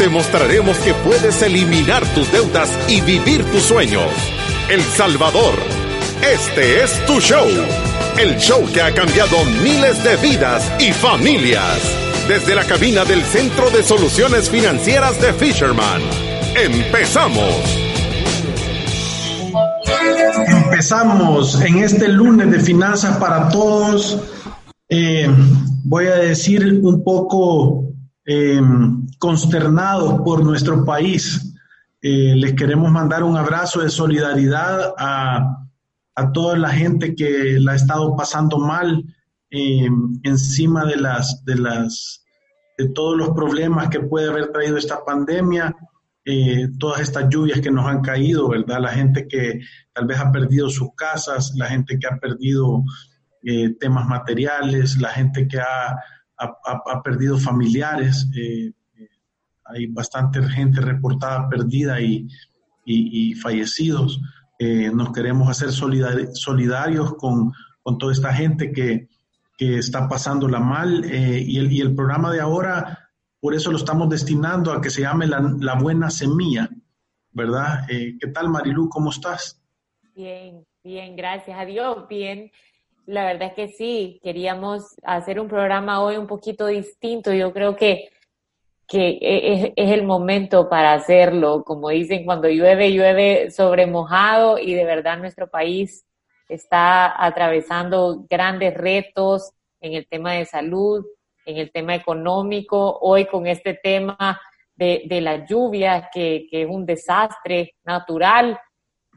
te mostraremos que puedes eliminar tus deudas y vivir tus sueños. El Salvador, este es tu show. El show que ha cambiado miles de vidas y familias. Desde la cabina del Centro de Soluciones Financieras de Fisherman. Empezamos. Empezamos en este lunes de Finanzas para Todos. Eh, voy a decir un poco eh, consternados por nuestro país. Eh, les queremos mandar un abrazo de solidaridad a, a, toda la gente que la ha estado pasando mal em, encima de las, de las de todos los problemas que puede haber traído esta pandemia, eh, todas estas lluvias que nos han caído, ¿verdad? La gente que tal vez ha perdido sus casas, la gente que ha perdido eh, temas materiales, la gente que ha ha, perdido familiares, eh, hay bastante gente reportada perdida y, fallecidos. Eh, nos queremos hacer solidarios con, toda esta gente que, está pasándola mal eh, y, el, y el programa de ahora, por eso lo estamos destinando a que se llame la, la buena semilla, ¿verdad? ¿Qué tal, Marilu? ¿Cómo estás? Bien, bien, gracias a Dios, bien. La verdad es que sí, queríamos hacer un programa hoy un poquito distinto. Yo creo que, que es, es, el momento para hacerlo. Como dicen, cuando llueve, llueve sobre mojado y de verdad nuestro país está atravesando grandes retos en el tema de salud, en el tema económico. Hoy con este tema de, de la lluvia, que, que es un desastre natural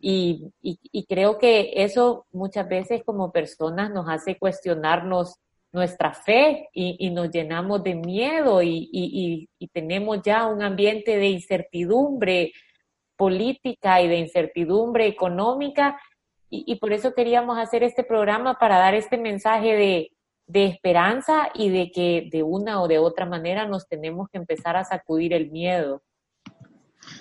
y, y, creo que eso muchas veces como personas nos hace cuestionarnos nuestra fe y, nos llenamos de miedo y, tenemos ya un ambiente de incertidumbre política y de incertidumbre económica. Y, por eso queríamos hacer este programa para dar este mensaje de, de esperanza y de que de una o de otra manera nos tenemos que empezar a sacudir el miedo.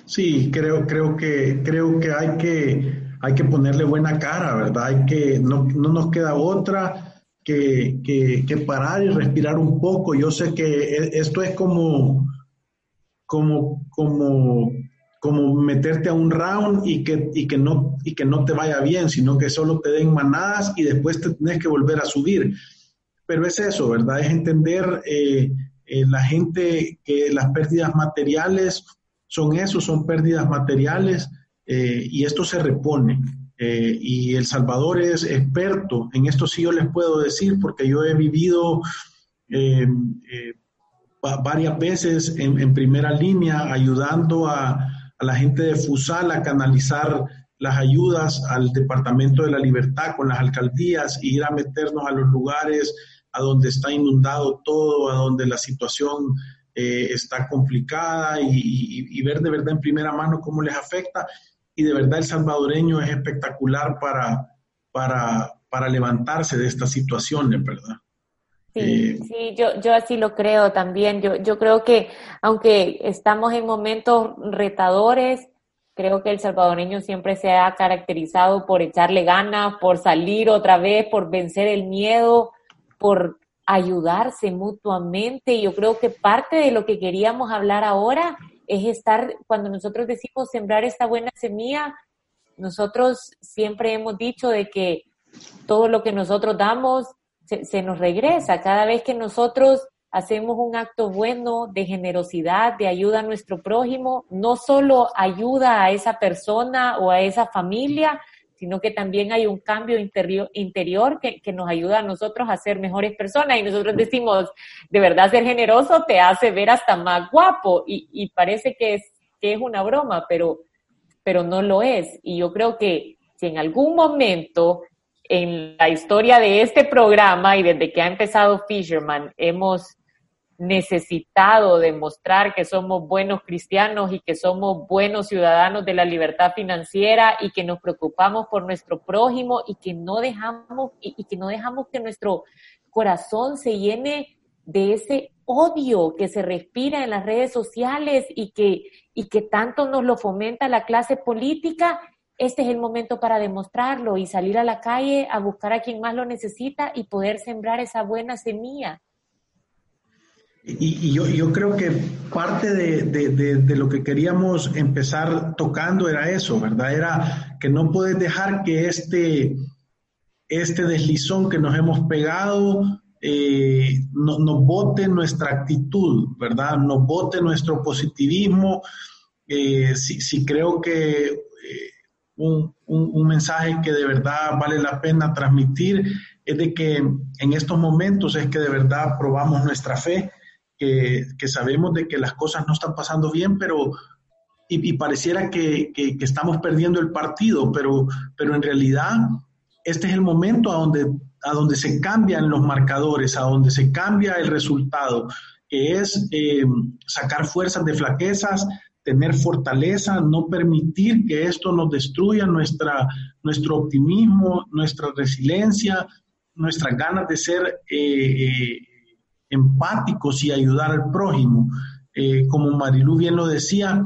Sí, creo, creo que, creo que hay que, hay que ponerle buena cara, ¿verdad? Hay que, no, no nos queda otra que, que, parar y respirar un poco. Yo sé que e, esto es como, como, como, como meterte a un round y que, y, que no, y que no te vaya bien, sino que solo te den manadas y después te tienes que volver a subir. Pero es eso, ¿verdad? Es entender eh, eh, la gente que las pérdidas materiales son eso, son pérdidas materiales eh, y esto se repone. Eh, y El Salvador es experto, en esto sí yo les puedo decir, porque yo he vivido eh, varias veces en, primera línea ayudando a, la gente de FUSAL a canalizar las ayudas al Departamento de la Libertad con las alcaldías e ir a meternos a los lugares a donde está inundado todo, a donde la situación eh, está complicada y, ver de verdad en primera mano cómo les afecta. Y de verdad el salvadoreño es espectacular para, para, para levantarse de estas situaciones, ¿verdad? Sí, eh, sí, yo, yo así lo creo también. Yo, yo creo que aunque estamos en momentos retadores, creo que el salvadoreño siempre se ha caracterizado por echarle ganas, por salir otra vez, por vencer el miedo, por ayudarse mutuamente. Yo creo que parte de lo que queríamos hablar ahora es estar, cuando nosotros decimos sembrar esta buena semilla, nosotros siempre hemos dicho de que todo lo que nosotros damos se, nos regresa. Cada vez que nosotros hacemos un acto bueno de generosidad, de ayuda a nuestro prójimo, no solo ayuda a esa persona o a esa familia, sino que también hay un cambio interior, interior que, que, nos ayuda a nosotros a ser mejores personas. Y nosotros decimos, de verdad ser generoso te hace ver hasta más guapo y, y parece que es, que es una broma, pero, pero no lo es. Y yo creo que si en algún momento en la historia de este programa y desde que ha empezado Fisherman hemos necesitado demostrar que somos buenos cristianos y que somos buenos ciudadanos de la libertad financiera y que nos preocupamos por nuestro prójimo y que no dejamos y, que no dejamos que nuestro corazón se llene de ese odio que se respira en las redes sociales y que, y que tanto nos lo fomenta la clase política, este es el momento para demostrarlo y salir a la calle a buscar a quien más lo necesita y poder sembrar esa buena semilla. Y, yo, yo, creo que parte de, de, de, lo que queríamos empezar tocando era eso, ¿verdad? Era que no puedes dejar que este, este deslizón que nos hemos pegado eh, no, nos bote nuestra actitud, ¿verdad? Nos bote nuestro positivismo. Eh, si, creo que eh, un, un, un, mensaje que de verdad vale la pena transmitir es de que en estos momentos es que de verdad probamos nuestra fe que, sabemos de que las cosas no están pasando bien, pero y, pareciera que, que, estamos perdiendo el partido, pero, pero en realidad este es el momento a donde, a donde se cambian los marcadores, a donde se cambia el resultado, que es eh, sacar fuerzas de flaquezas, tener fortaleza, no permitir que esto nos destruya nuestra, nuestro optimismo, nuestra resiliencia, nuestras ganas de ser eh, eh, empáticos y ayudar al prójimo. Eh, como Marilú bien lo decía,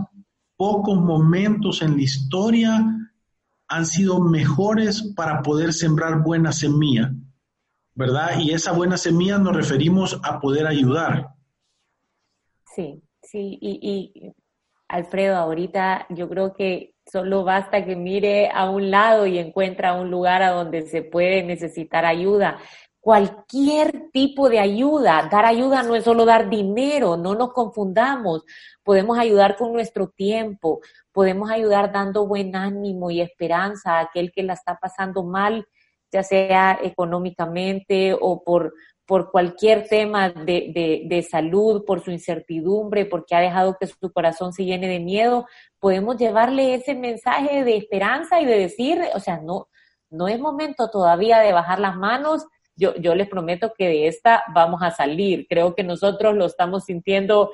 pocos momentos en la historia han sido mejores para poder sembrar buena semilla, ¿verdad? Y esa buena semilla nos referimos a poder ayudar. Sí, sí, y, y Alfredo, ahorita yo creo que solo basta que mire a un lado y encuentra un lugar a donde se puede necesitar ayuda cualquier tipo de ayuda. Dar ayuda no es solo dar dinero, no nos confundamos. Podemos ayudar con nuestro tiempo, podemos ayudar dando buen ánimo y esperanza a aquel que la está pasando mal, ya sea económicamente o por, por cualquier tema de, de, de salud, por su incertidumbre, porque ha dejado que su corazón se llene de miedo. Podemos llevarle ese mensaje de esperanza y de decir, o sea, no, no es momento todavía de bajar las manos, yo, yo les prometo que de esta vamos a salir. Creo que nosotros lo estamos sintiendo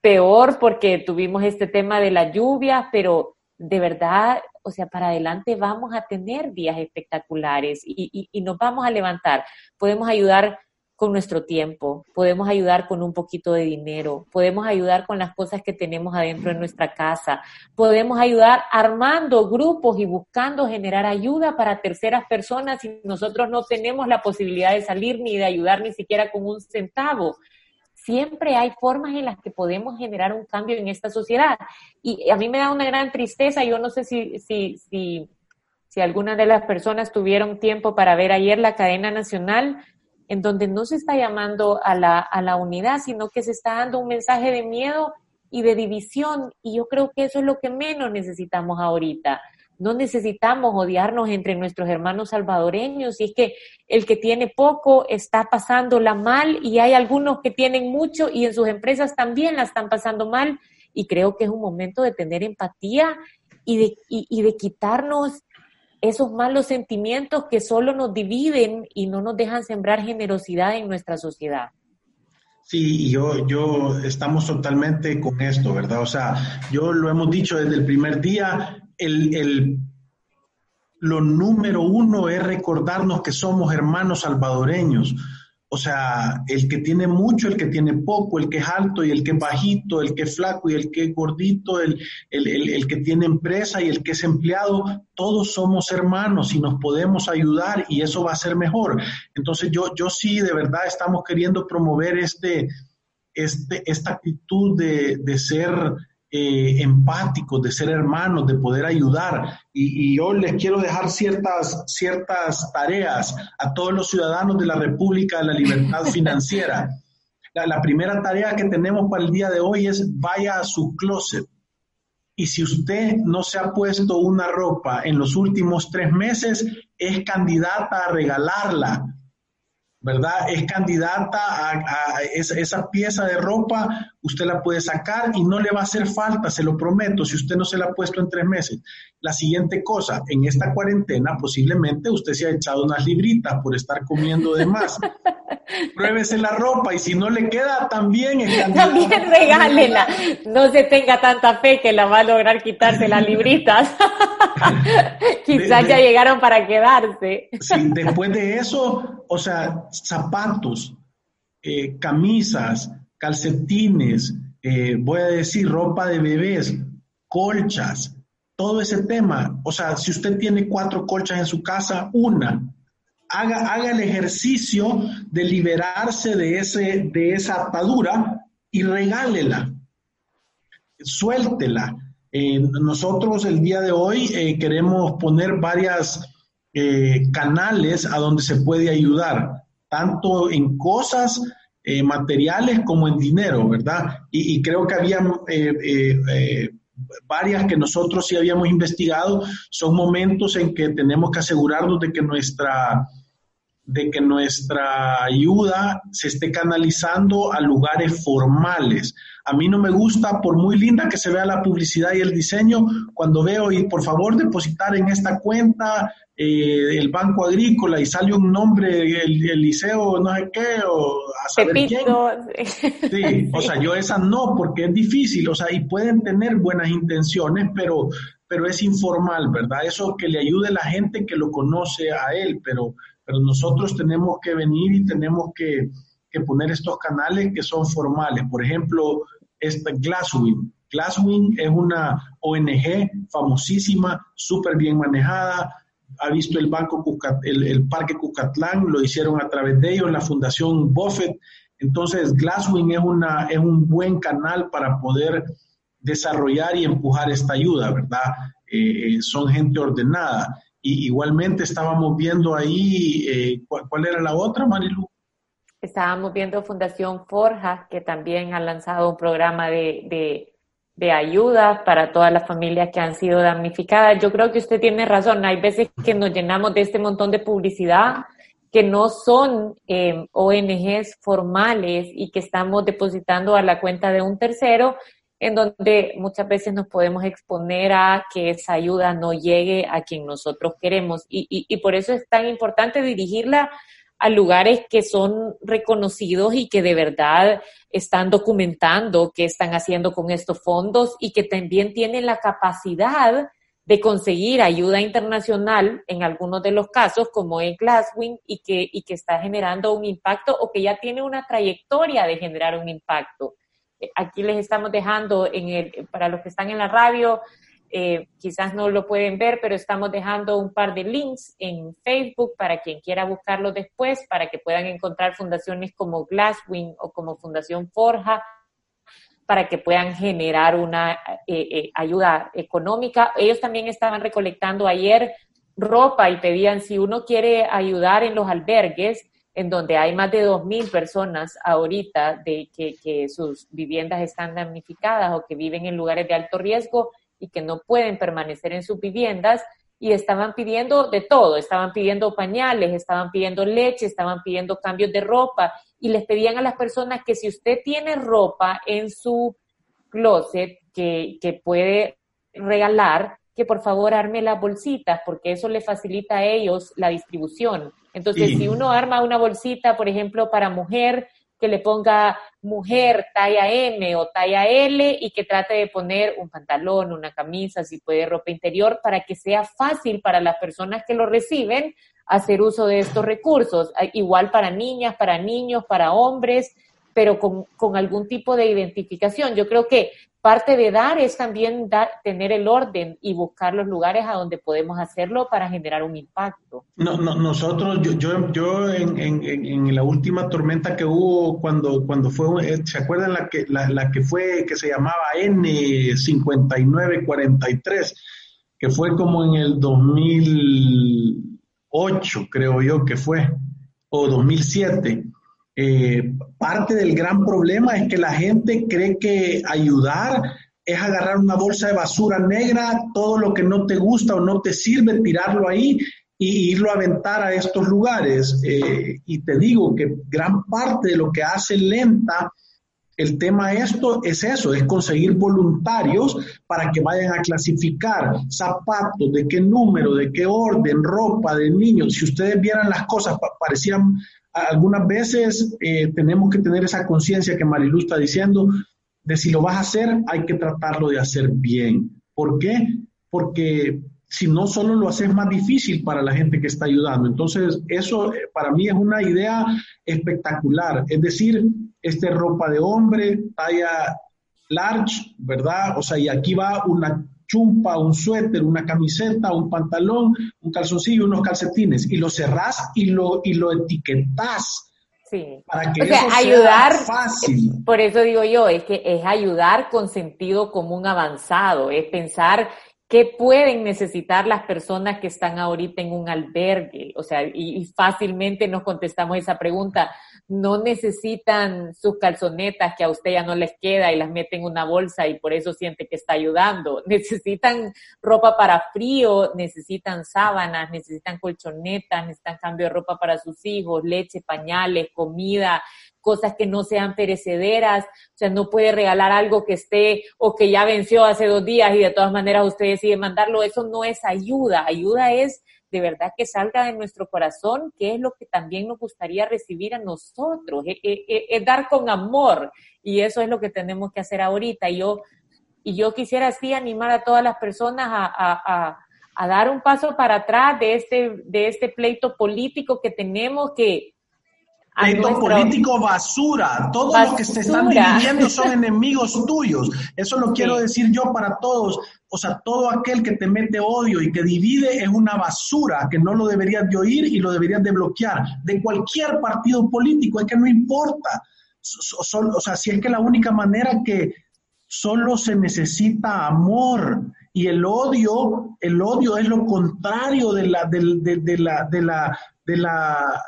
peor porque tuvimos este tema de la lluvia, pero de verdad, o sea, para adelante vamos a tener días espectaculares y, y, y nos vamos a levantar. Podemos ayudar con nuestro tiempo, podemos ayudar con un poquito de dinero, podemos ayudar con las cosas que tenemos adentro de nuestra casa, podemos ayudar armando grupos y buscando generar ayuda para terceras personas si nosotros no tenemos la posibilidad de salir ni de ayudar ni siquiera con un centavo. Siempre hay formas en las que podemos generar un cambio en esta sociedad. Y a mí me da una gran tristeza, yo no sé si, si, si, si algunas de las personas tuvieron tiempo para ver ayer la cadena nacional, en donde no se está llamando a la, a la unidad, sino que se está dando un mensaje de miedo y de división. Y yo creo que eso es lo que menos necesitamos ahorita. No necesitamos odiarnos entre nuestros hermanos salvadoreños. Y es que el que tiene poco está pasándola mal y hay algunos que tienen mucho y en sus empresas también la están pasando mal. Y creo que es un momento de tener empatía y de, y, y de quitarnos esos malos sentimientos que solo nos dividen y no nos dejan sembrar generosidad en nuestra sociedad. Sí, yo, yo estamos totalmente con esto, ¿verdad? O sea, yo lo hemos dicho desde el primer día, el, el, lo número uno es recordarnos que somos hermanos salvadoreños. O sea, el que tiene mucho, el que tiene poco, el que es alto y el que es bajito, el que es flaco y el que es gordito, el, el, que tiene empresa y el que es empleado, todos somos hermanos y nos podemos ayudar y eso va a ser mejor. Entonces yo, yo sí, de verdad, estamos queriendo promover este, este, esta actitud de, de ser eh, empáticos, de ser hermanos, de poder ayudar. Y, yo les quiero dejar ciertas, ciertas tareas a todos los ciudadanos de la República de la Libertad Financiera. La, la primera tarea que tenemos para el día de hoy es vaya a su closet. Y si usted no se ha puesto una ropa en los últimos tres meses, es candidata a regalarla ¿verdad? Es candidata a, esa, pieza de ropa usted la puede sacar y no le va a hacer falta, se lo prometo, si usted no se la ha puesto en tres meses. La siguiente cosa, en esta cuarentena posiblemente usted se ha echado unas libritas por estar comiendo de más. Pruébese la ropa y si no le queda, también También regálela. No se tenga tanta fe que la va a lograr quitarse las libritas. Quizás ya llegaron para quedarse. Sí, después de eso, o sea, zapatos, eh, camisas, calcetines, eh, voy a decir ropa de bebés, colchas, todo ese tema. O sea, si usted tiene cuatro colchas en su casa, una, haga, haga el ejercicio de liberarse de, ese, de esa atadura y regálela, suéltela. Eh, nosotros el día de hoy eh, queremos poner varias canales a donde se puede ayudar, tanto en cosas eh, materiales como en dinero, ¿verdad? Y, creo que había eh, eh, varias que nosotros sí habíamos investigado, son momentos en que tenemos que asegurarnos de que nuestra de que nuestra ayuda se esté canalizando a lugares formales. A mí no me gusta, por muy linda que se vea la publicidad y el diseño, cuando veo y por favor depositar en esta cuenta eh, el Banco Agrícola y sale un nombre, el, liceo, no sé qué, o a saber quién. Sí, o sea, yo esa no, porque es difícil, o sea, y pueden tener buenas intenciones, pero, pero es informal, ¿verdad? Eso que le ayude a la gente que lo conoce a él, pero, pero nosotros tenemos que venir y tenemos que, que poner estos canales que son formales. Por ejemplo, esta Glasswing. Glasswing es una ONG famosísima, súper bien manejada, ha visto el banco el, Parque Cucatlán, lo hicieron a través de ellos, la Fundación Buffett. Entonces, Glasswing es, una, es un buen canal para poder desarrollar y empujar esta ayuda, ¿verdad? Eh, eh, son gente ordenada. Y igualmente estábamos viendo ahí, eh, ¿cuál, era la otra, Marilu? Estábamos viendo Fundación Forja, que también ha lanzado un programa de de ayuda para todas las familias que han sido damnificadas. Yo creo que usted tiene razón. Hay veces que nos llenamos de este montón de publicidad que no son eh, ONGs formales y que estamos depositando a la cuenta de un tercero, en donde muchas veces nos podemos exponer a que esa ayuda no llegue a quien nosotros queremos. Y, y, y por eso es tan importante dirigirla a lugares que son reconocidos y que de verdad están documentando qué están haciendo con estos fondos y que también tienen la capacidad de conseguir ayuda internacional en algunos de los casos, como en Glasswing, y que, y que está generando un impacto o que ya tiene una trayectoria de generar un impacto. Eh, aquí les estamos dejando, en el, para los que están en la radio, eh, quizás no lo pueden ver, pero estamos dejando un par de links en Facebook para quien quiera buscarlo después, para que puedan encontrar fundaciones como Glasswing o como Fundación Forja, para que puedan generar una eh, eh, ayuda económica. Ellos también estaban recolectando ayer ropa y pedían si uno quiere ayudar en los albergues, en donde hay más de 2.000 personas ahorita de que, que sus viviendas están damnificadas o que viven en lugares de alto riesgo, y que no pueden permanecer en sus viviendas y estaban pidiendo de todo, estaban pidiendo pañales, estaban pidiendo leche, estaban pidiendo cambios de ropa y les pedían a las personas que si usted tiene ropa en su closet que, que puede regalar, que por favor arme las bolsitas, porque eso le facilita a ellos la distribución. Entonces, si uno arma una bolsita, por ejemplo, para mujer, que le ponga mujer talla M o talla L y que trate de poner un pantalón, una camisa, si puede ropa interior, para que sea fácil para las personas que lo reciben hacer uso de estos recursos. Igual para niñas, para niños, para hombres, pero con, con algún tipo de identificación. Yo creo que parte de dar es también dar, tener el orden y buscar los lugares a donde podemos hacerlo para generar un impacto. No, no, nosotros, yo, yo, yo en, en, en, la última tormenta que hubo cuando, cuando fue, eh, ¿se acuerdan la que, la, la que fue, que se llamaba N5943? Que fue como en el 2008, creo yo que fue, o 2007 eh, parte del gran problema es que la gente cree que ayudar es agarrar una bolsa de basura negra, todo lo que no te gusta o no te sirve, tirarlo ahí y irlo a aventar a estos lugares. Eh, y te digo que gran parte de lo que hace lenta El tema esto es eso, es conseguir voluntarios para que vayan a clasificar zapatos, de qué número, de qué orden, ropa de niños. Si ustedes vieran las cosas, parecían algunas veces eh, tenemos que tener esa conciencia que Marilu está diciendo, de si lo vas a hacer, hay que tratarlo de hacer bien. ¿Por qué? Porque si no, solo lo haces más difícil para la gente que está ayudando. Entonces, eso eh, para mí es una idea espectacular. Es decir, este ropa de hombre, talla large, ¿verdad? O sea, y aquí va una chumpa, un suéter, una camiseta, un pantalón, un calzoncillo, unos calcetines, y lo cerrás y lo, y lo etiquetás. Sí. Para que o sea, ayudar, fácil. Por eso digo yo, es que es ayudar con sentido común avanzado, es pensar ¿Qué pueden necesitar las personas que están ahorita en un albergue? O sea, y, fácilmente nos contestamos esa pregunta. No necesitan sus calzonetas que a usted ya no les queda y las mete en una bolsa y por eso siente que está ayudando. Necesitan ropa para frío, necesitan sábanas, necesitan colchonetas, necesitan cambio de ropa para sus hijos, leche, pañales, comida, cosas que no sean perecederas, o sea, no puede regalar algo que esté o que ya venció hace dos días y de todas maneras usted decide mandarlo, eso no es ayuda, ayuda es de verdad que salga de nuestro corazón, que es lo que también nos gustaría recibir a nosotros, es, dar con amor y eso es lo que tenemos que hacer ahorita. Y yo, y yo quisiera así animar a todas las personas a, a dar un paso para atrás de este, de este pleito político que tenemos que Pleito político basura. Todos los que se están dividiendo son enemigos tuyos. Eso lo quiero decir yo para todos. O sea, todo aquel que te mete odio y que divide es una basura que no lo deberías de oír y lo deberías de bloquear. De cualquier partido político, es que no importa. O sea, si es que la única manera que solo se necesita amor y el odio, el odio es lo contrario de la, de, de la, de la, de la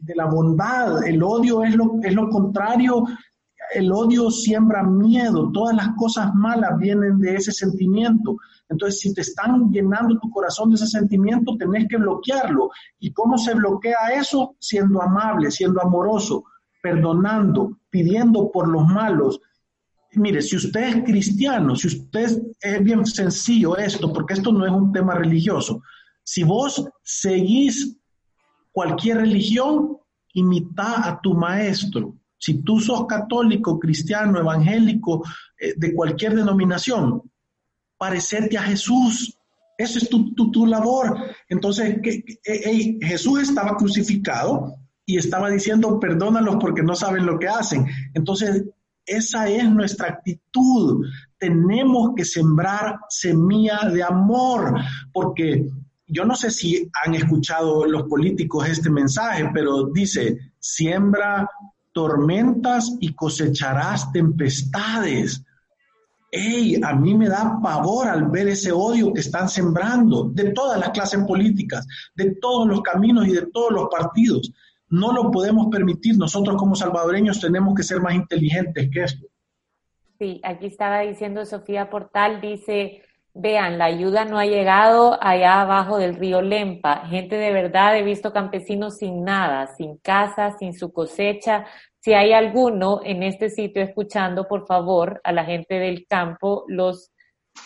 de, la bondad. El odio es lo, es lo contrario. El odio siembra miedo. Todas las cosas malas vienen de ese sentimiento. Entonces, si te están llenando tu corazón de ese sentimiento, tenés que bloquearlo. ¿Y cómo se bloquea eso? Siendo amable, siendo amoroso, perdonando, pidiendo por los malos. Mire, si usted es cristiano, si usted es bien sencillo esto, porque esto no es un tema religioso, si vos seguís cualquier religión, imita a tu maestro. Si tú sos católico, cristiano, evangélico, eh, de cualquier denominación, parecerte a Jesús. Eso es tu, tu, labor. Entonces, que, Jesús estaba crucificado y estaba diciendo, perdónalos porque no saben lo que hacen. Entonces, esa es nuestra actitud. Tenemos que sembrar semilla de amor, porque yo no sé si han escuchado los políticos este mensaje, pero dice, siembra tormentas y cosecharás tempestades. Ey, a mí me da pavor al ver ese odio que están sembrando de todas las clases políticas, de todos los caminos y de todos los partidos. No lo podemos permitir. Nosotros como salvadoreños tenemos que ser más inteligentes que esto. Sí, aquí estaba diciendo Sofía Portal, dice, Vean, la ayuda no ha llegado allá abajo del río Lempa. Gente de verdad, he visto campesinos sin nada, sin casa, sin su cosecha. Si hay alguno en este sitio escuchando, por favor, a la gente del campo, los,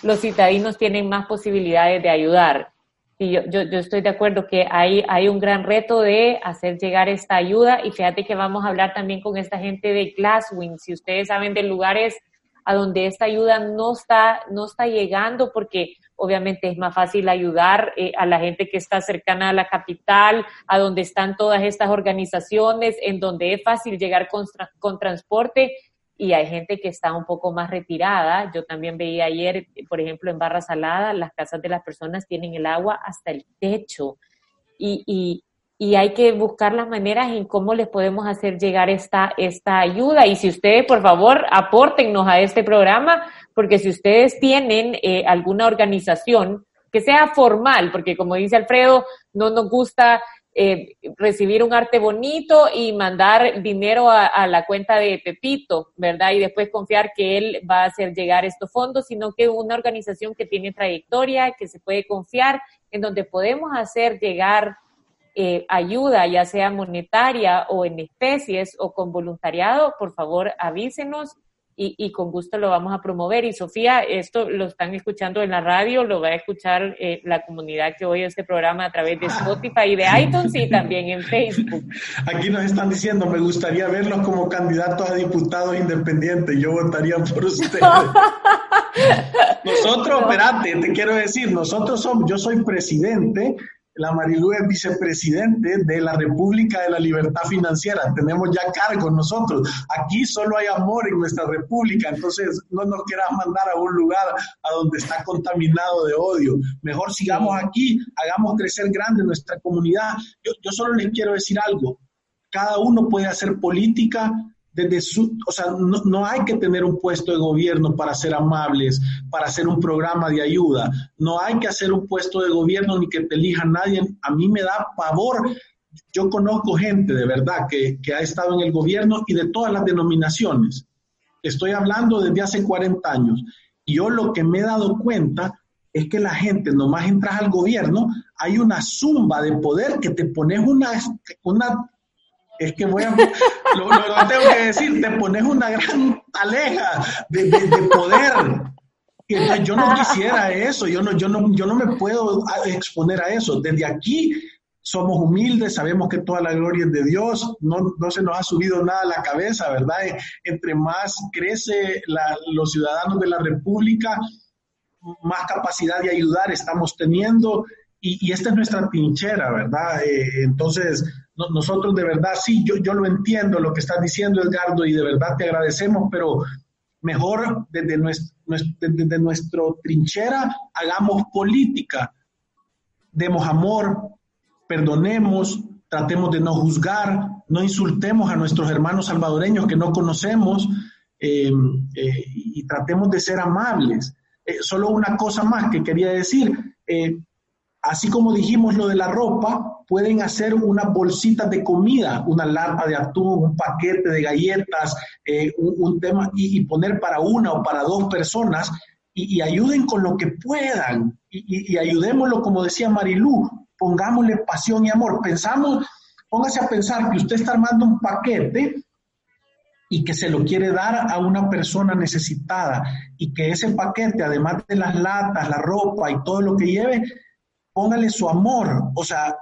los citadinos tienen más posibilidades de ayudar. Y yo, yo, yo estoy de acuerdo que hay, hay un gran reto de hacer llegar esta ayuda y fíjate que vamos a hablar también con esta gente de Glasswing. Si ustedes saben de lugares a donde esta ayuda no está, no está llegando porque obviamente es más fácil ayudar eh, a la gente que está cercana a la capital, a donde están todas estas organizaciones, en donde es fácil llegar con, con transporte y hay gente que está un poco más retirada. Yo también veía ayer, por ejemplo, en Barra Salada, las casas de las personas tienen el agua hasta el techo. Y, y hay que buscar las maneras en cómo les podemos hacer llegar esta, esta ayuda. Y si ustedes, por favor, apórtennos a este programa, porque si ustedes tienen eh, alguna organización que sea formal, porque como dice Alfredo, no nos gusta eh, recibir un arte bonito y mandar dinero a, a, la cuenta de Pepito, ¿verdad? Y después confiar que él va a hacer llegar estos fondos, sino que una organización que tiene trayectoria, que se puede confiar, en donde podemos hacer llegar eh, ayuda, ya sea monetaria o en especies o con voluntariado, por favor avísenos y, con gusto lo vamos a promover. Y Sofía, esto lo están escuchando en la radio, lo va a escuchar eh, la comunidad que oye este programa a través de Spotify y de iTunes y también en Facebook. Aquí nos están diciendo, me gustaría verlos como candidatos a diputados independientes, yo votaría por ustedes. nosotros, espérate, te quiero decir, nosotros somos, yo soy presidente la Marilú es vicepresidente de la República de la Libertad Financiera. Tenemos ya cargo nosotros. Aquí solo hay amor en nuestra república, entonces no nos quieras mandar a un lugar a donde está contaminado de odio. Mejor sigamos aquí, hagamos crecer grande nuestra comunidad. Yo, yo solo les quiero decir algo. Cada uno puede hacer política desde su, o sea, no, hay que tener un puesto de gobierno para ser amables, para hacer un programa de ayuda. No hay que hacer un puesto de gobierno ni que te elija nadie. A mí me da pavor. Yo conozco gente de verdad que, que ha estado en el gobierno y de todas las denominaciones. Estoy hablando desde hace 40 años. Y yo lo que me he dado cuenta es que la gente, nomás entras al gobierno, hay una zumba de poder que te pones una, una es que voy a, lo, tengo que decir, te pones una gran taleja de, poder. Entonces yo no quisiera eso, yo no, yo, no, yo no me puedo exponer a eso. Desde aquí somos humildes, sabemos que toda la gloria es de Dios, no, no se nos ha subido nada a la cabeza, ¿verdad? Entre más crece los ciudadanos de la República, más capacidad de ayudar estamos teniendo y, esta es nuestra trinchera, ¿verdad? Eh, entonces, nosotros de verdad, sí, yo, yo lo entiendo lo que estás diciendo, Edgardo, y de verdad te agradecemos, pero mejor desde nuestro, trinchera hagamos política, demos amor, perdonemos, tratemos de no juzgar, no insultemos a nuestros hermanos salvadoreños que no conocemos eh, eh, y tratemos de ser amables. Eh, solo una cosa más que quería decir. Así como dijimos lo de la ropa, pueden hacer unas bolsitas de comida, una lata de atún, un paquete de galletas, eh, un, tema, y, poner para una o para dos personas y, ayuden con lo que puedan. Y, ayudémoslo, como decía Marilú, pongámosle pasión y amor. Pensamos, póngase a pensar que usted está armando un paquete y que se lo quiere dar a una persona necesitada y que ese paquete, además de las latas, la ropa y todo lo que lleve, póngale su amor, o sea,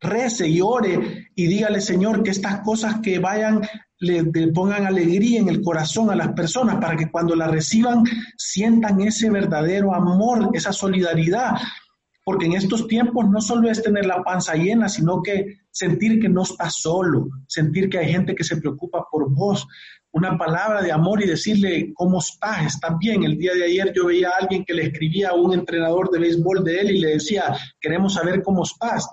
rece y ore y dígale, Señor, que estas cosas que vayan le, pongan alegría en el corazón a las personas para que cuando la reciban sientan ese verdadero amor, esa solidaridad. Porque en estos tiempos no solo es tener la panza llena, sino que sentir que no estás solo, sentir que hay gente que se preocupa por vos, una palabra de amor y decirle, ¿cómo estás? ¿Estás bien? El día de ayer yo veía a alguien que le escribía a un entrenador de béisbol de él y le decía, queremos saber cómo estás.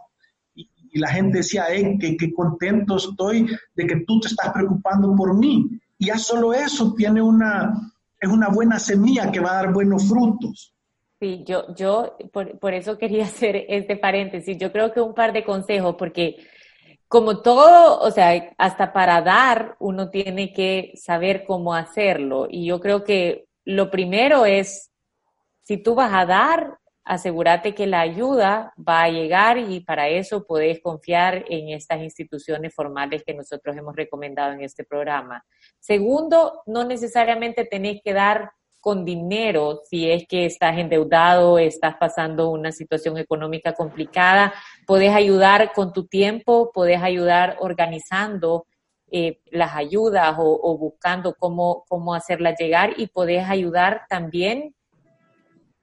Y, la gente decía, eh, que, contento estoy de que tú te estás preocupando por mí. Y ya solo eso tiene una, es una buena semilla que va a dar buenos frutos. Sí, yo, yo por, por eso quería hacer este paréntesis. Yo creo que un par de consejos, porque como todo, o sea, hasta para dar uno tiene que saber cómo hacerlo. Y yo creo que lo primero es, si tú vas a dar, asegúrate que la ayuda va a llegar y para eso podés confiar en estas instituciones formales que nosotros hemos recomendado en este programa. Segundo, no necesariamente tenés que dar con dinero si es que estás endeudado, estás pasando una situación económica complicada. Puedes ayudar con tu tiempo, puedes ayudar organizando eh, las ayudas o, buscando cómo, cómo hacerlas llegar y puedes ayudar también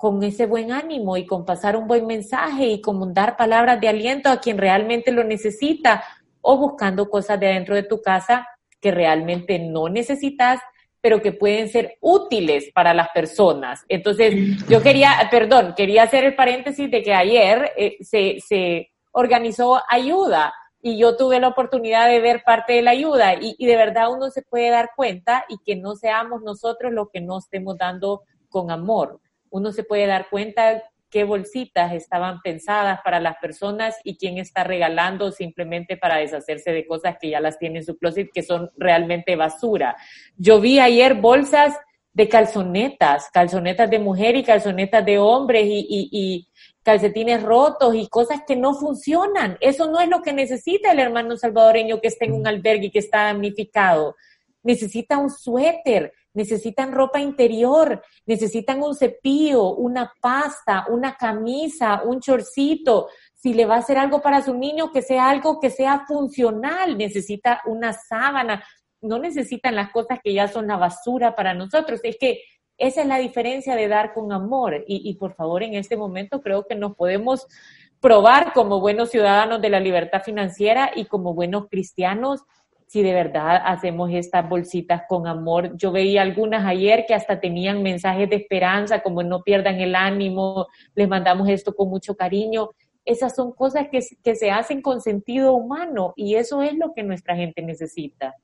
con ese buen ánimo y con pasar un buen mensaje y con dar palabras de aliento a quien realmente lo necesita o buscando cosas de dentro de tu casa que realmente no necesitas pero que pueden ser útiles para las personas. Entonces, yo quería, perdón, quería hacer el paréntesis de que ayer eh, se, se organizó ayuda y yo tuve la oportunidad de ver parte de la ayuda y, y, de verdad uno se puede dar cuenta y que no seamos nosotros los que no estemos dando con amor. Uno se puede dar cuenta qué bolsitas estaban pensadas para las personas y quién está regalando simplemente para deshacerse de cosas que ya las tiene en su closet que son realmente basura. Yo vi ayer bolsas de calzonetas, calzonetas de mujer y calzonetas de hombres y, y, calcetines rotos y cosas que no funcionan. Eso no es lo que necesita el hermano salvadoreño que esté en un albergue y que está damnificado. necesita un suéter, necesitan ropa interior, necesitan un cepillo, una pasta, una camisa, un chorcito. Si le va a hacer algo para su niño, que sea algo que sea funcional, necesita una sábana, no necesitan las cosas que ya son la basura para nosotros. Es que esa es la diferencia de dar con amor. Y, y por favor, en este momento creo que nos podemos probar como buenos ciudadanos de la libertad financiera y como buenos cristianos si de verdad hacemos estas bolsitas con amor. Yo veía algunas ayer que hasta tenían mensajes de esperanza, como no pierdan el ánimo, les mandamos esto con mucho cariño. Esas son cosas que, se hacen con sentido humano y eso es lo que nuestra gente necesita.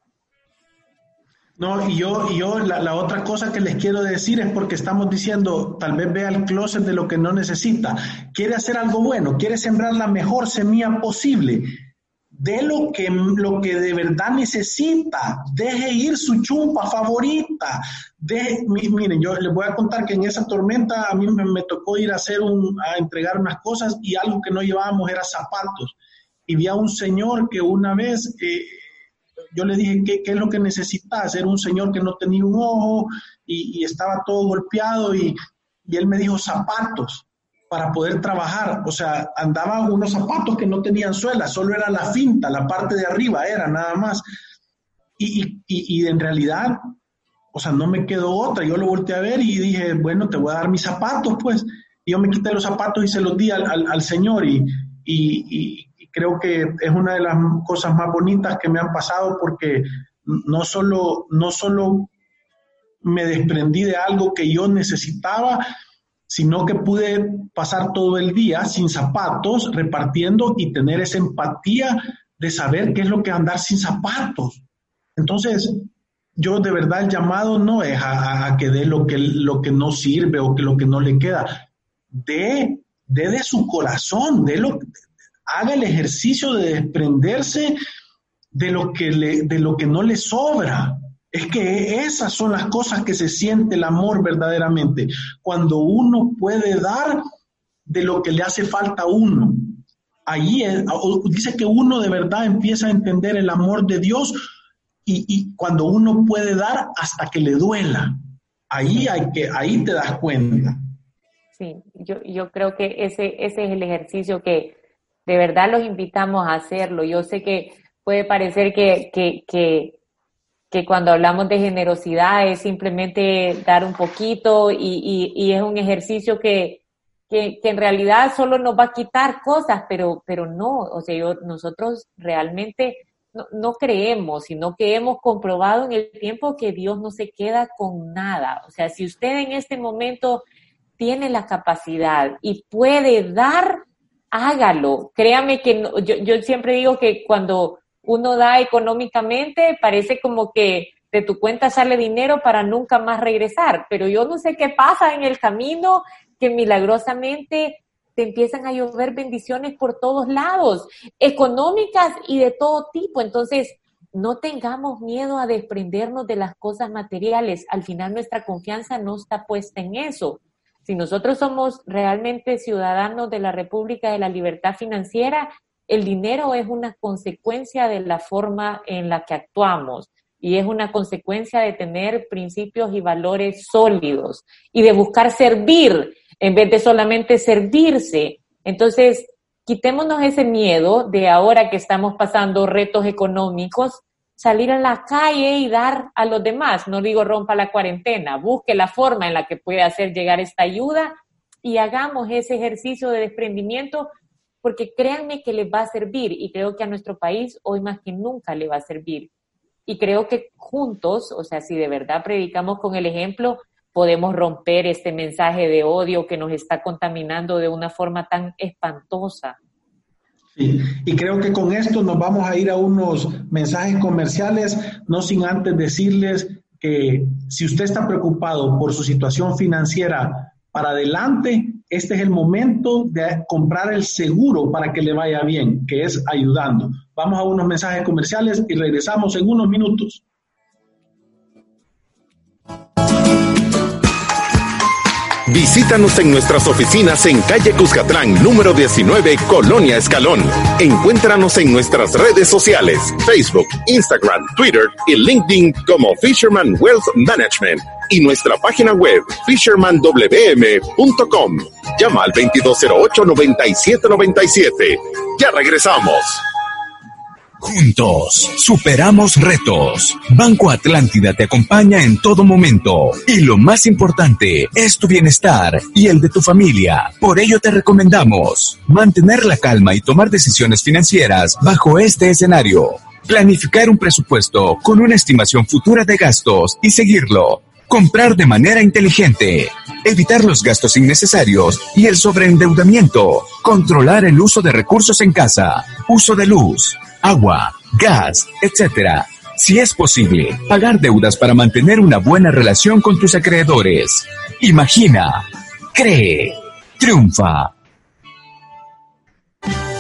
No, y yo, y yo la, la, otra cosa que les quiero decir es porque estamos diciendo, tal vez vea el closet de lo que no necesita, quiere hacer algo bueno, quiere sembrar la mejor semilla posible de lo que, lo que de verdad necesita, deje ir su chumpa favorita. De, miren, yo les voy a contar que en esa tormenta a mí me, tocó ir a hacer un, a entregar unas cosas y algo que no llevábamos era zapatos. Y vi a un señor que una vez eh, yo le dije, ¿qué, ¿qué, es lo que necesitas? Era un señor que no tenía un ojo y, y estaba todo golpeado y, y él me dijo zapatos para poder trabajar. O sea, andaban unos zapatos que no tenían suela, solo era la finta, la parte de arriba era nada más. Y, y, y, en realidad, o sea, no me quedó otra. Yo lo volteé a ver y dije, bueno, te voy a dar mis zapatos, pues. Y yo me quité los zapatos y se los di al, al, al Señor. Y, creo que es una de las cosas más bonitas que me han pasado porque no solo, no solo me desprendí de algo que yo necesitaba, sino que pude pasar todo el día sin zapatos, repartiendo y tener esa empatía de saber qué es lo que es andar sin zapatos. Entonces, yo de verdad el llamado no es a, que dé lo que, lo que no sirve o que lo que no le queda. De, de, de su corazón, de lo, haga el ejercicio de desprenderse de lo que, de lo que no le sobra. Es que esas son las cosas que se siente el amor verdaderamente, cuando uno puede dar de lo que le hace falta a uno. Allí dice que uno de verdad empieza a entender el amor de Dios y, y, cuando uno puede dar hasta que le duela. Ahí, hay que, ahí te das cuenta. Sí, yo, yo creo que ese, ese es el ejercicio que de verdad los invitamos a hacerlo. Yo sé que puede parecer que, que, que que cuando hablamos de generosidad es simplemente dar un poquito y, y, es un ejercicio que, que, que, en realidad solo nos va a quitar cosas, pero, pero no, o sea, yo, nosotros realmente no, no, creemos, sino que hemos comprobado en el tiempo que Dios no se queda con nada. O sea, si usted en este momento tiene la capacidad y puede dar, hágalo. Créame que yo, yo siempre digo que cuando uno da económicamente, parece como que de tu cuenta sale dinero para nunca más regresar, pero yo no sé qué pasa en el camino que milagrosamente te empiezan a llover bendiciones por todos lados, económicas y de todo tipo. Entonces, no tengamos miedo a desprendernos de las cosas materiales. Al final nuestra confianza no está puesta en eso. Si nosotros somos realmente ciudadanos de la República de la Libertad Financiera, el dinero es una consecuencia de la forma en la que actuamos y es una consecuencia de tener principios y valores sólidos y de buscar servir en vez de solamente servirse. Entonces, quitémonos ese miedo de ahora que estamos pasando retos económicos, salir a la calle y dar a los demás. No digo rompa la cuarentena, busque la forma en la que puede hacer llegar esta ayuda y hagamos ese ejercicio de desprendimiento porque créanme que les va a servir y creo que a nuestro país hoy más que nunca le va a servir. Y creo que juntos, o sea, si de verdad predicamos con el ejemplo, podemos romper este mensaje de odio que nos está contaminando de una forma tan espantosa. Sí, y creo que con esto nos vamos a ir a unos mensajes comerciales, no sin antes decirles que si usted está preocupado por su situación financiera para adelante, este es el momento de comprar el seguro para que le vaya bien, que es ayudando. Vamos a unos mensajes comerciales y regresamos en unos minutos. Visítanos en nuestras oficinas en calle Cuscatlán, número 19, Colonia Escalón. Encuéntranos en nuestras redes sociales, Facebook, Instagram, Twitter y LinkedIn como Fisherman Wealth Management y nuestra página web fishermanwm.com. Llama al 2208-9797. Ya regresamos. Juntos, superamos retos. Banco Atlántida te acompaña en todo momento. Y lo más importante es tu bienestar y el de tu familia. Por ello te recomendamos mantener la calma y tomar decisiones financieras bajo este escenario. Planificar un presupuesto con una estimación futura de gastos y seguirlo. Comprar de manera inteligente. Evitar los gastos innecesarios y el sobreendeudamiento. Controlar el uso de recursos en casa. Uso de luz agua, gas, etc. Si es posible, pagar deudas para mantener una buena relación con tus acreedores. Imagina, cree, triunfa.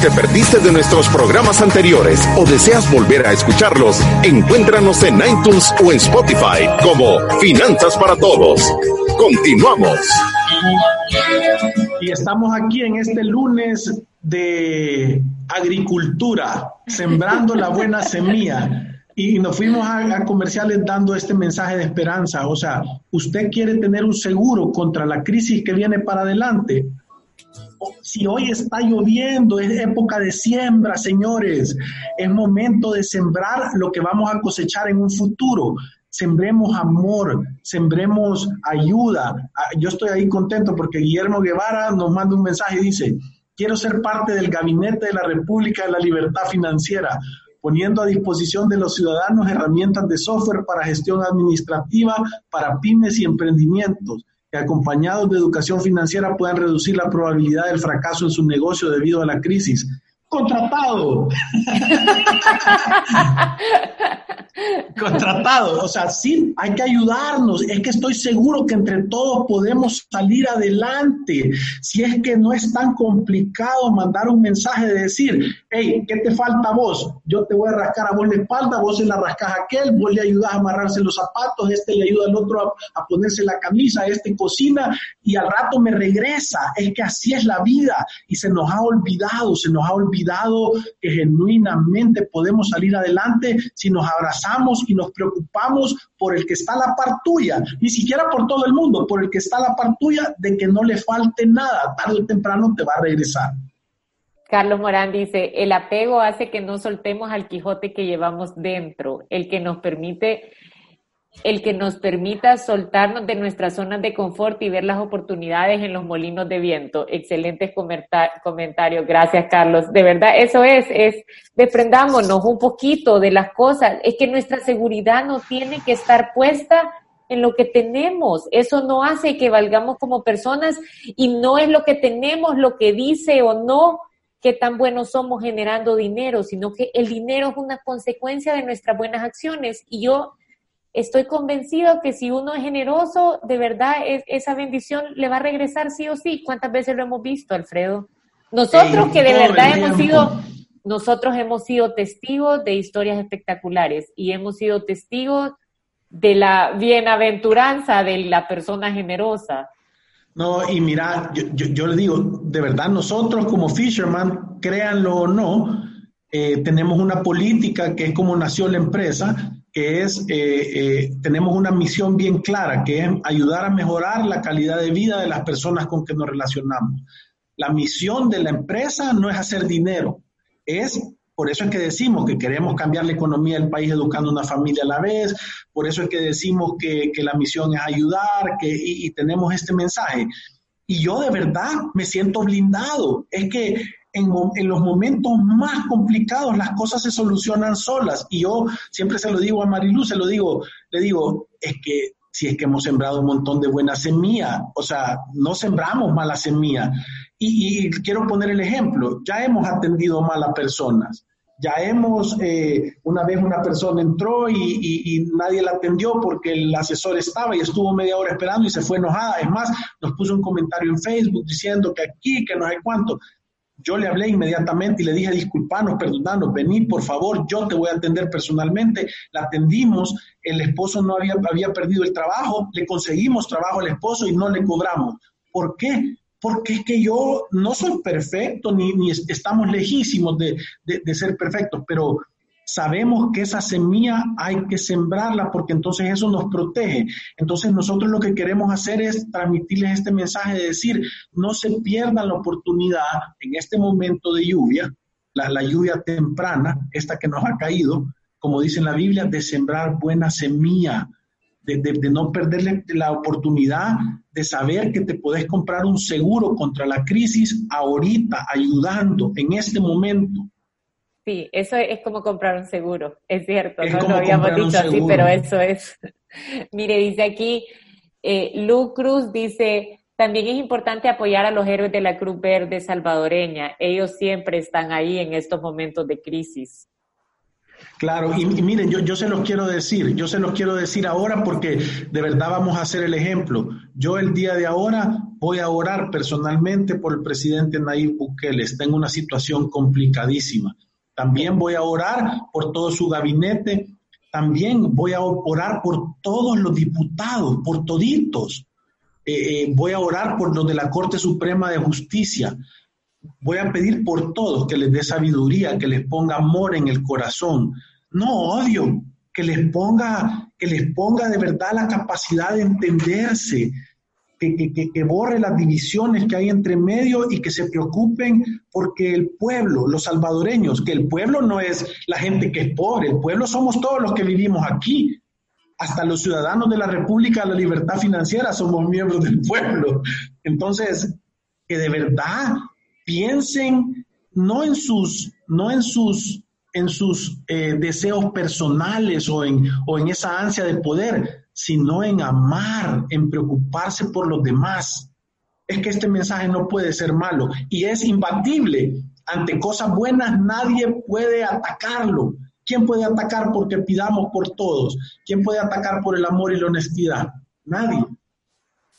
Te perdiste de nuestros programas anteriores o deseas volver a escucharlos, encuéntranos en iTunes o en Spotify como Finanzas para Todos. Continuamos. Y estamos aquí en este lunes de agricultura, sembrando la buena semilla. Y nos fuimos a, a, comerciales dando este mensaje de esperanza. O sea, usted quiere tener un seguro contra la crisis que viene para adelante si hoy está lloviendo, es época de siembra, señores. Es momento de sembrar lo que vamos a cosechar en un futuro. Sembremos amor, sembremos ayuda. Ah, yo estoy ahí contento porque Guillermo Guevara nos manda un mensaje y dice, quiero ser parte del gabinete de la República de la Libertad Financiera, poniendo a disposición de los ciudadanos herramientas de software para gestión administrativa, para pymes y emprendimientos que acompañados de educación financiera puedan reducir la probabilidad del fracaso en su negocio debido a la crisis. Contratado. Contratado. O sea, sí, hay que ayudarnos. Es que estoy seguro que entre todos podemos salir adelante. Si es que no es tan complicado mandar un mensaje de decir, hey, ¿qué te falta a vos? Yo te voy a rascar a vos la espalda, vos se la rascas a aquel, vos le ayudas a amarrarse los zapatos, este le ayuda al otro a, a ponerse la camisa, este cocina y al rato me regresa. Es que así es la vida y se nos ha olvidado, se nos ha olvidado que genuinamente podemos salir adelante si nos abrazamos y nos preocupamos por el que está a la par tuya, ni siquiera por todo el mundo, por el que está a la par tuya de que no le falte nada, tarde o temprano te va a regresar. Carlos Morán dice, el apego hace que no soltemos al Quijote que llevamos dentro, el que nos permite el que nos permita soltarnos de nuestras zonas de confort y ver las oportunidades en los molinos de viento. Excelentes comentarios. Gracias, Carlos. De verdad, eso es, es desprendámonos un poquito de las cosas. Es que nuestra seguridad no tiene que estar puesta en lo que tenemos. Eso no hace que valgamos como personas y no es lo que tenemos, lo que dice o no qué tan buenos somos generando dinero, sino que el dinero es una consecuencia de nuestras buenas acciones. Y yo estoy convencido que si uno es generoso, de verdad es, esa bendición le va a regresar sí o sí. ¿Cuántas veces lo hemos visto, Alfredo? Nosotros que de verdad hemos sido, nosotros hemos sido testigos de historias espectaculares y hemos sido testigos de la bienaventuranza de la persona generosa. No, y mira, yo, yo, le digo, de verdad nosotros como Fisherman, créanlo o no, eh, tenemos una política que es como nació la empresa, que es, eh, eh, tenemos una misión bien clara, que es ayudar a mejorar la calidad de vida de las personas con que nos relacionamos. La misión de la empresa no es hacer dinero, es, por eso es que decimos que queremos cambiar la economía del país educando una familia a la vez, por eso es que decimos que, que la misión es ayudar, que, y, y tenemos este mensaje. Y yo de verdad me siento blindado. Es que en, en, los momentos más complicados las cosas se solucionan solas. Y yo siempre se lo digo a Marilu, se lo digo, le digo, es que si es que hemos sembrado un montón de buena semilla. O sea, no sembramos mala semilla. Y, quiero poner el ejemplo, ya hemos atendido mal a personas. Ya hemos, eh, una vez una persona entró y, nadie la atendió porque el asesor estaba y estuvo media hora esperando y se fue enojada. Es más, nos puso un comentario en Facebook diciendo que aquí, que no sé cuánto. Yo le hablé inmediatamente y le dije, disculpanos, perdonarnos, vení, por favor, yo te voy a atender personalmente. La atendimos, el esposo no había, perdido el trabajo, le conseguimos trabajo al esposo y no le cobramos. ¿Por qué? Porque es que yo no soy perfecto, ni, ni estamos lejísimos de, de ser perfectos, pero sabemos que esa semilla hay que sembrarla porque entonces eso nos protege. Entonces nosotros lo que queremos hacer es transmitirles este mensaje de decir, no se pierdan la oportunidad en este momento de lluvia, la, lluvia temprana, esta que nos ha caído, como dice en la Biblia, de sembrar buena semilla, de, de, no perderle la oportunidad de saber que te podés comprar un seguro contra la crisis ahorita, ayudando en este momento Sí, eso es como comprar un seguro, es cierto, no lo habíamos dicho así, pero eso es. Mire, dice aquí, eh, Lu Cruz dice, también es importante apoyar a los héroes de la Cruz Verde salvadoreña. Ellos siempre están ahí en estos momentos de crisis. Claro, y, miren, yo, yo se los quiero decir, yo se los quiero decir ahora porque de verdad vamos a hacer el ejemplo. Yo el día de ahora voy a orar personalmente por el presidente Nayib Bukele. Está en una situación complicadísima. También voy a orar por todo su gabinete. También voy a orar por todos los diputados, por toditos. Eh, eh, voy a orar por los de la Corte Suprema de Justicia. Voy a pedir por todos que les dé sabiduría, que les ponga amor en el corazón. No odio, que les ponga, que les ponga de verdad la capacidad de entenderse, que, borre las divisiones que hay entre medio y que se preocupen porque el pueblo, los salvadoreños, que el pueblo no es la gente que es pobre, el pueblo somos todos los que vivimos aquí. Hasta los ciudadanos de la República de la Libertad Financiera somos miembros del pueblo. Entonces, que de verdad piensen no en sus, no en sus, en sus eh, deseos personales o en, o en esa ansia de poder, sino en amar, en preocuparse por los demás. Es que este mensaje no puede ser malo y es imbatible. Ante cosas buenas nadie puede atacarlo. ¿Quién puede atacar porque pidamos por todos? ¿Quién puede atacar por el amor y la honestidad? Nadie.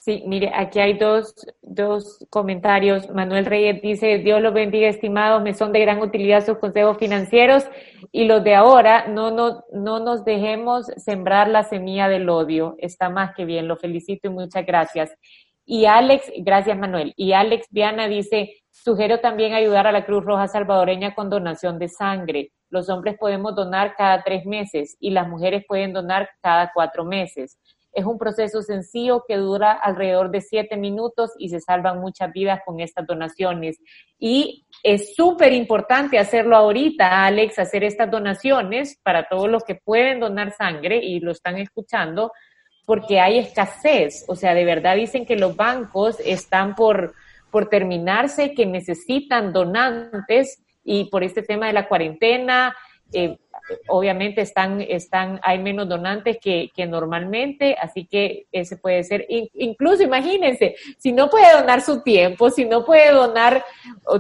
Sí, mire, aquí hay dos, dos comentarios. Manuel Reyes dice, Dios los bendiga, estimados, me son de gran utilidad sus consejos financieros y los de ahora, no, no, no nos dejemos sembrar la semilla del odio. Está más que bien, lo felicito y muchas gracias. Y Alex, gracias Manuel. Y Alex Viana dice, sugiero también ayudar a la Cruz Roja Salvadoreña con donación de sangre. Los hombres podemos donar cada tres meses y las mujeres pueden donar cada cuatro meses. Es un proceso sencillo que dura alrededor de siete minutos y se salvan muchas vidas con estas donaciones. Y es súper importante hacerlo ahorita, Alex, hacer estas donaciones para todos los que pueden donar sangre y lo están escuchando, porque hay escasez. O sea, de verdad dicen que los bancos están por, por terminarse, que necesitan donantes y por este tema de la cuarentena, eh, obviamente están, están, hay menos donantes que, que, normalmente, así que ese puede ser, incluso imagínense, si no puede donar su tiempo, si no puede donar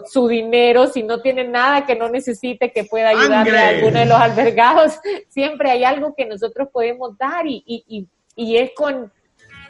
su dinero, si no tiene nada que no necesite que pueda ayudarle a alguno de los albergados, siempre hay algo que nosotros podemos dar y, y, y es con,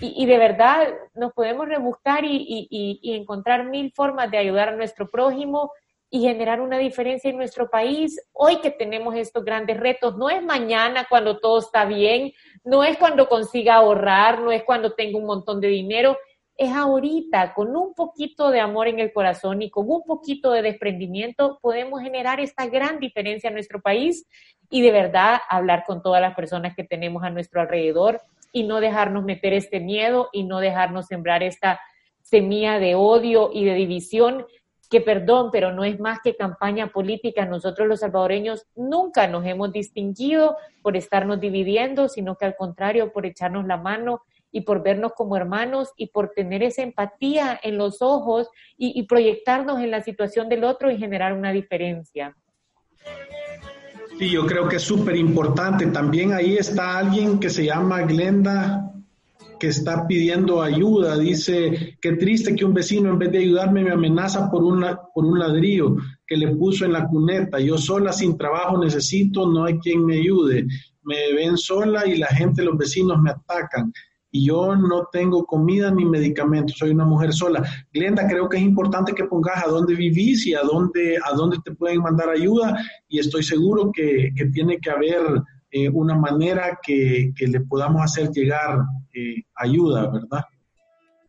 y, de verdad nos podemos rebuscar y, y, y, encontrar mil formas de ayudar a nuestro prójimo y generar una diferencia en nuestro país. Hoy que tenemos estos grandes retos, no es mañana cuando todo está bien, no es cuando consiga ahorrar, no es cuando tenga un montón de dinero, es ahorita, con un poquito de amor en el corazón y con un poquito de desprendimiento, podemos generar esta gran diferencia en nuestro país y de verdad hablar con todas las personas que tenemos a nuestro alrededor y no dejarnos meter este miedo y no dejarnos sembrar esta semilla de odio y de división que perdón, pero no es más que campaña política. Nosotros los salvadoreños nunca nos hemos distinguido por estarnos dividiendo, sino que al contrario, por echarnos la mano y por vernos como hermanos y por tener esa empatía en los ojos y, proyectarnos en la situación del otro y generar una diferencia. Sí, yo creo que es súper importante. También ahí está alguien que se llama Glenda que está pidiendo ayuda. Dice, qué triste que un vecino en vez de ayudarme me amenaza por, una, por un ladrillo que le puso en la cuneta. Yo sola sin trabajo necesito, no hay quien me ayude. Me ven sola y la gente, los vecinos me atacan. Y yo no tengo comida ni medicamentos, soy una mujer sola. Glenda, creo que es importante que pongas a dónde vivís y a dónde, a dónde te pueden mandar ayuda. Y estoy seguro que, que tiene que haber eh, una manera que, que, le podamos hacer llegar eh, ayuda, ¿verdad?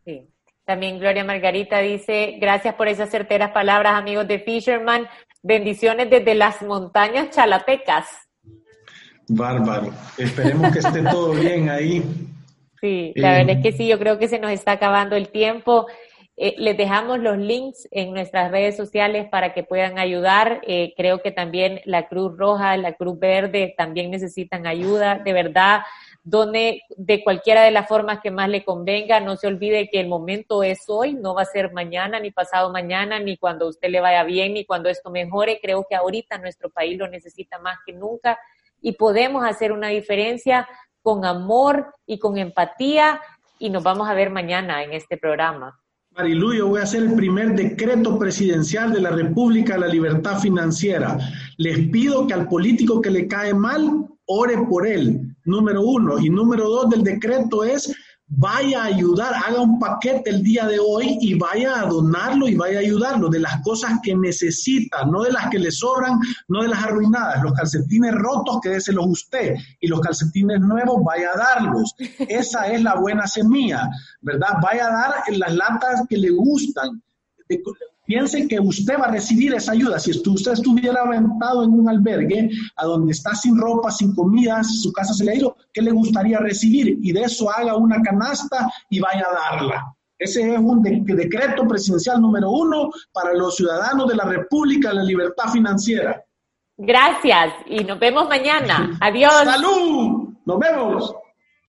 Sí. También Gloria Margarita dice, gracias por esas certeras palabras, amigos de Fisherman. Bendiciones desde las montañas chalapecas. Bárbaro. Esperemos que esté todo bien ahí. Sí, la verdad es que sí, yo creo que se nos está acabando el tiempo. Eh, les dejamos los links en nuestras redes sociales para que puedan ayudar. Eh, creo que también la Cruz Roja, la Cruz Verde también necesitan ayuda. De verdad, donde de cualquiera de las formas que más le convenga, no se olvide que el momento es hoy, no va a ser mañana, ni pasado mañana, ni cuando usted le vaya bien, ni cuando esto mejore. Creo que ahorita nuestro país lo necesita más que nunca y podemos hacer una diferencia con amor y con empatía y nos vamos a ver mañana en este programa. Marilu, yo voy a hacer el primer decreto presidencial de la República de la Libertad Financiera. Les pido que al político que le cae mal, ore por él, número uno. Y número dos del decreto es vaya a ayudar, haga un paquete el día de hoy y vaya a donarlo y vaya a ayudarlo de las cosas que necesita, no de las que le sobran, no de las arruinadas. Los calcetines rotos, quédeselos usted y los calcetines nuevos, vaya a darlos. Esa es la buena semilla, ¿verdad? Vaya a dar en las latas que le gustan. Piense que usted va a recibir esa ayuda. Si usted estuviera aventado en un albergue a donde está sin ropa, sin comida, su casa se le ha ido, ¿qué le gustaría recibir? Y de eso haga una canasta y vaya a darla. Ese es un decreto presidencial número uno para los ciudadanos de la República de la Libertad Financiera. Gracias y nos vemos mañana. Adiós. Salud. Nos vemos.